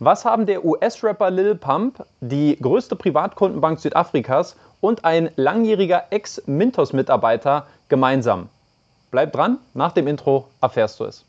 Was haben der US-Rapper Lil Pump, die größte Privatkundenbank Südafrikas und ein langjähriger Ex-Mintos-Mitarbeiter gemeinsam? Bleib dran, nach dem Intro erfährst du es.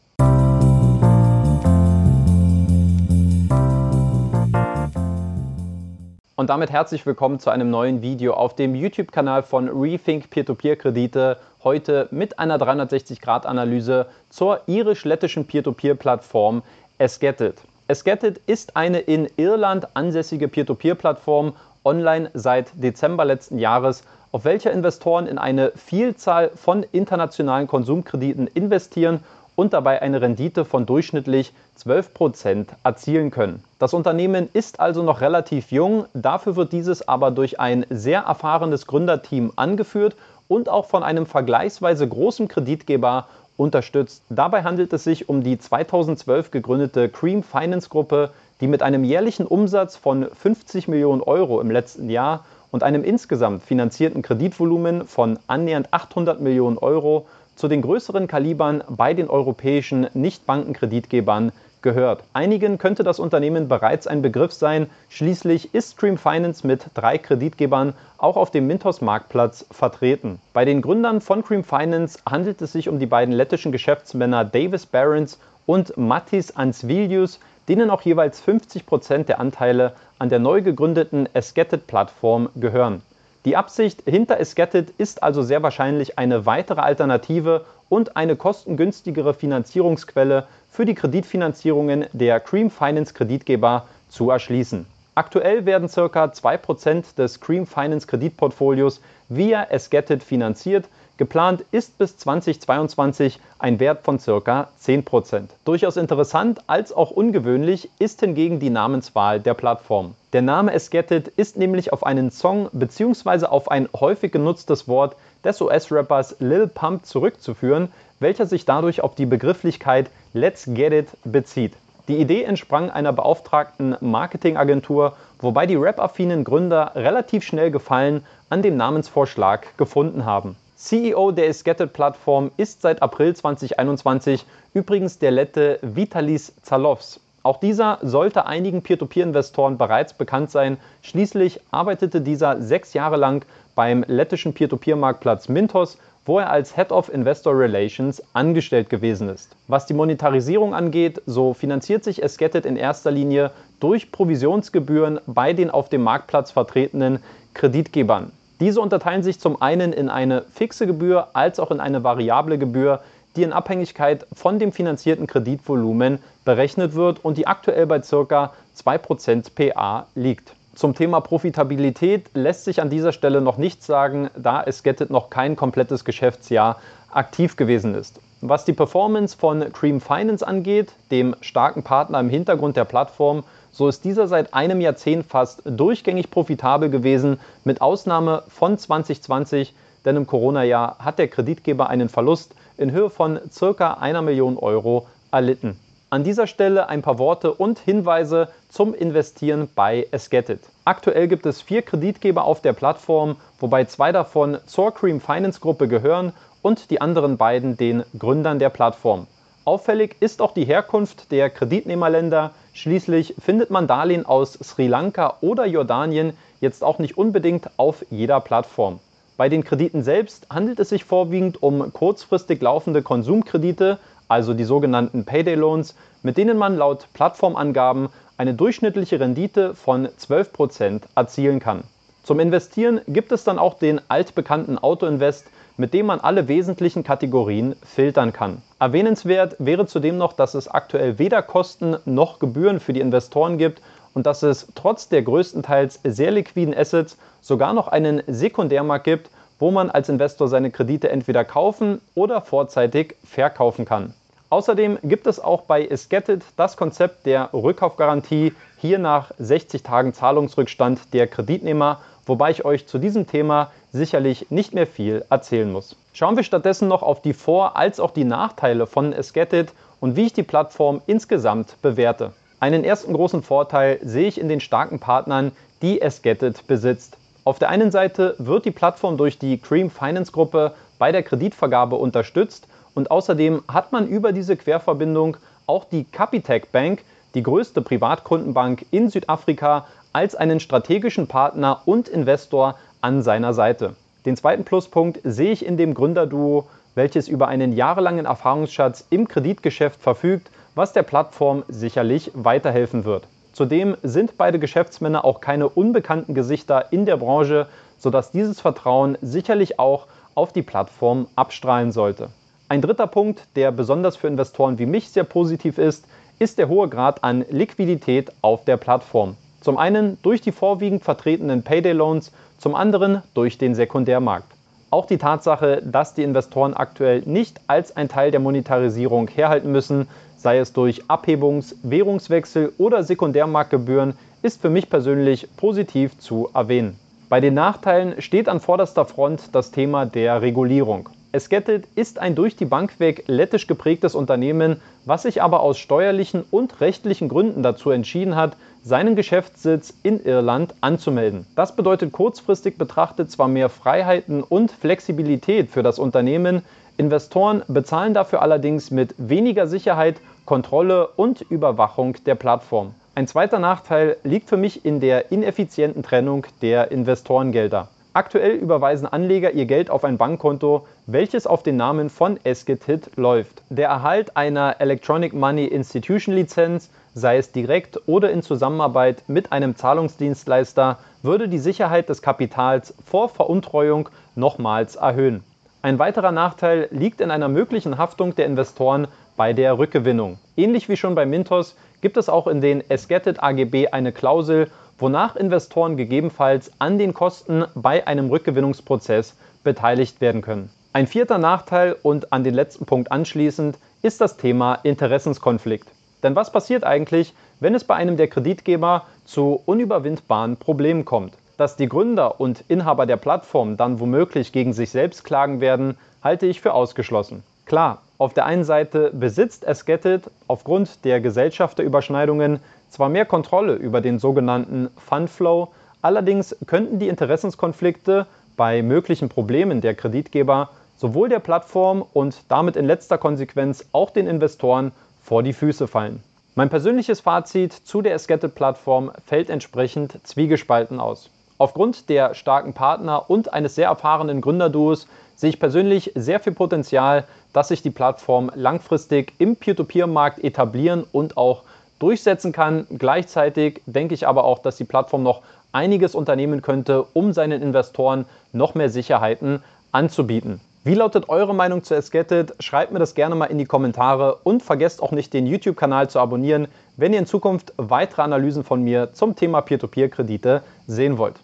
Und damit herzlich willkommen zu einem neuen Video auf dem YouTube-Kanal von Rethink Peer-to-Peer-Kredite. Heute mit einer 360-Grad-Analyse zur irisch-lettischen Peer-to-Peer-Plattform Esgetit. Esgetit ist eine in Irland ansässige Peer-to-Peer-Plattform, online seit Dezember letzten Jahres, auf welcher Investoren in eine Vielzahl von internationalen Konsumkrediten investieren und dabei eine Rendite von durchschnittlich 12% erzielen können. Das Unternehmen ist also noch relativ jung, dafür wird dieses aber durch ein sehr erfahrenes Gründerteam angeführt und auch von einem vergleichsweise großen Kreditgeber unterstützt. Dabei handelt es sich um die 2012 gegründete Cream Finance Gruppe, die mit einem jährlichen Umsatz von 50 Millionen Euro im letzten Jahr und einem insgesamt finanzierten Kreditvolumen von annähernd 800 Millionen Euro zu den größeren Kalibern bei den europäischen Nichtbankenkreditgebern gehört. Einigen könnte das Unternehmen bereits ein Begriff sein. Schließlich ist Stream Finance mit drei Kreditgebern auch auf dem Mintos-Marktplatz vertreten. Bei den Gründern von Cream Finance handelt es sich um die beiden lettischen Geschäftsmänner Davis Barons und Mattis Ansvilius, denen auch jeweils 50 Prozent der Anteile an der neu gegründeten Esketit-Plattform gehören. Die Absicht hinter Esketit ist also sehr wahrscheinlich eine weitere Alternative und eine kostengünstigere Finanzierungsquelle für die Kreditfinanzierungen der Cream Finance Kreditgeber zu erschließen. Aktuell werden ca. 2% des Cream Finance Kreditportfolios via Esgetit finanziert. Geplant ist bis 2022 ein Wert von ca. 10%. Durchaus interessant als auch ungewöhnlich ist hingegen die Namenswahl der Plattform. Der Name Esgetit ist nämlich auf einen Song bzw. auf ein häufig genutztes Wort des US-Rappers Lil Pump zurückzuführen, welcher sich dadurch auf die Begrifflichkeit Let's Get It bezieht. Die Idee entsprang einer beauftragten Marketingagentur, wobei die rap-affinen Gründer relativ schnell Gefallen an dem Namensvorschlag gefunden haben. CEO der Esgetted-Plattform ist seit April 2021 übrigens der Lette Vitalis Zalovs. Auch dieser sollte einigen Peer-to-Peer-Investoren bereits bekannt sein. Schließlich arbeitete dieser sechs Jahre lang beim lettischen Peer-to-Peer-Marktplatz Mintos wo er als Head of Investor Relations angestellt gewesen ist. Was die Monetarisierung angeht, so finanziert sich Esketet in erster Linie durch Provisionsgebühren bei den auf dem Marktplatz vertretenen Kreditgebern. Diese unterteilen sich zum einen in eine fixe Gebühr als auch in eine variable Gebühr, die in Abhängigkeit von dem finanzierten Kreditvolumen berechnet wird und die aktuell bei ca. 2% PA liegt. Zum Thema Profitabilität lässt sich an dieser Stelle noch nichts sagen, da es Gettet noch kein komplettes Geschäftsjahr aktiv gewesen ist. Was die Performance von Cream Finance angeht, dem starken Partner im Hintergrund der Plattform, so ist dieser seit einem Jahrzehnt fast durchgängig profitabel gewesen, mit Ausnahme von 2020, denn im Corona-Jahr hat der Kreditgeber einen Verlust in Höhe von ca. einer Million Euro erlitten. An dieser Stelle ein paar Worte und Hinweise zum Investieren bei Esgetit. Aktuell gibt es vier Kreditgeber auf der Plattform, wobei zwei davon zur Cream Finance Gruppe gehören und die anderen beiden den Gründern der Plattform. Auffällig ist auch die Herkunft der Kreditnehmerländer. Schließlich findet man Darlehen aus Sri Lanka oder Jordanien jetzt auch nicht unbedingt auf jeder Plattform. Bei den Krediten selbst handelt es sich vorwiegend um kurzfristig laufende Konsumkredite, also die sogenannten Payday Loans, mit denen man laut Plattformangaben eine durchschnittliche Rendite von 12% erzielen kann. Zum Investieren gibt es dann auch den altbekannten Autoinvest, mit dem man alle wesentlichen Kategorien filtern kann. Erwähnenswert wäre zudem noch, dass es aktuell weder Kosten noch Gebühren für die Investoren gibt und dass es trotz der größtenteils sehr liquiden Assets sogar noch einen Sekundärmarkt gibt, wo man als Investor seine Kredite entweder kaufen oder vorzeitig verkaufen kann. Außerdem gibt es auch bei Esgetit das Konzept der Rückkaufgarantie, hier nach 60 Tagen Zahlungsrückstand der Kreditnehmer, wobei ich euch zu diesem Thema sicherlich nicht mehr viel erzählen muss. Schauen wir stattdessen noch auf die Vor- als auch die Nachteile von Esgetit und wie ich die Plattform insgesamt bewerte. Einen ersten großen Vorteil sehe ich in den starken Partnern, die Esgetit besitzt. Auf der einen Seite wird die Plattform durch die Cream Finance Gruppe bei der Kreditvergabe unterstützt und außerdem hat man über diese Querverbindung auch die Capitec Bank, die größte Privatkundenbank in Südafrika, als einen strategischen Partner und Investor an seiner Seite. Den zweiten Pluspunkt sehe ich in dem Gründerduo, welches über einen jahrelangen Erfahrungsschatz im Kreditgeschäft verfügt, was der Plattform sicherlich weiterhelfen wird. Zudem sind beide Geschäftsmänner auch keine unbekannten Gesichter in der Branche, sodass dieses Vertrauen sicherlich auch auf die Plattform abstrahlen sollte. Ein dritter Punkt, der besonders für Investoren wie mich sehr positiv ist, ist der hohe Grad an Liquidität auf der Plattform. Zum einen durch die vorwiegend vertretenen Payday Loans, zum anderen durch den Sekundärmarkt. Auch die Tatsache, dass die Investoren aktuell nicht als ein Teil der Monetarisierung herhalten müssen, sei es durch Abhebungs-, Währungswechsel oder Sekundärmarktgebühren, ist für mich persönlich positiv zu erwähnen. Bei den Nachteilen steht an vorderster Front das Thema der Regulierung. Esketit ist ein durch die Bank weg lettisch geprägtes Unternehmen, was sich aber aus steuerlichen und rechtlichen Gründen dazu entschieden hat, seinen Geschäftssitz in Irland anzumelden. Das bedeutet kurzfristig betrachtet zwar mehr Freiheiten und Flexibilität für das Unternehmen, Investoren bezahlen dafür allerdings mit weniger Sicherheit, Kontrolle und Überwachung der Plattform. Ein zweiter Nachteil liegt für mich in der ineffizienten Trennung der Investorengelder. Aktuell überweisen Anleger ihr Geld auf ein Bankkonto, welches auf den Namen von Esketit läuft. Der Erhalt einer Electronic Money Institution Lizenz, sei es direkt oder in Zusammenarbeit mit einem Zahlungsdienstleister, würde die Sicherheit des Kapitals vor Veruntreuung nochmals erhöhen. Ein weiterer Nachteil liegt in einer möglichen Haftung der Investoren bei der Rückgewinnung. Ähnlich wie schon bei Mintos gibt es auch in den Esketit AGB eine Klausel, wonach Investoren gegebenenfalls an den Kosten bei einem Rückgewinnungsprozess beteiligt werden können. Ein vierter Nachteil und an den letzten Punkt anschließend ist das Thema Interessenskonflikt. Denn was passiert eigentlich, wenn es bei einem der Kreditgeber zu unüberwindbaren Problemen kommt? Dass die Gründer und Inhaber der Plattform dann womöglich gegen sich selbst klagen werden, halte ich für ausgeschlossen. Klar, auf der einen Seite besitzt Esketit aufgrund der Gesellschafterüberschneidungen zwar mehr Kontrolle über den sogenannten Fundflow, allerdings könnten die Interessenskonflikte bei möglichen Problemen der Kreditgeber sowohl der Plattform und damit in letzter Konsequenz auch den Investoren vor die Füße fallen. Mein persönliches Fazit zu der Esketit-Plattform fällt entsprechend zwiegespalten aus. Aufgrund der starken Partner und eines sehr erfahrenen Gründerduos sehe ich persönlich sehr viel Potenzial, dass sich die Plattform langfristig im Peer-to-Peer-Markt etablieren und auch durchsetzen kann. Gleichzeitig denke ich aber auch, dass die Plattform noch einiges unternehmen könnte, um seinen Investoren noch mehr Sicherheiten anzubieten. Wie lautet eure Meinung zu Esketit? Schreibt mir das gerne mal in die Kommentare und vergesst auch nicht, den YouTube-Kanal zu abonnieren, wenn ihr in Zukunft weitere Analysen von mir zum Thema Peer-to-Peer-Kredite sehen wollt.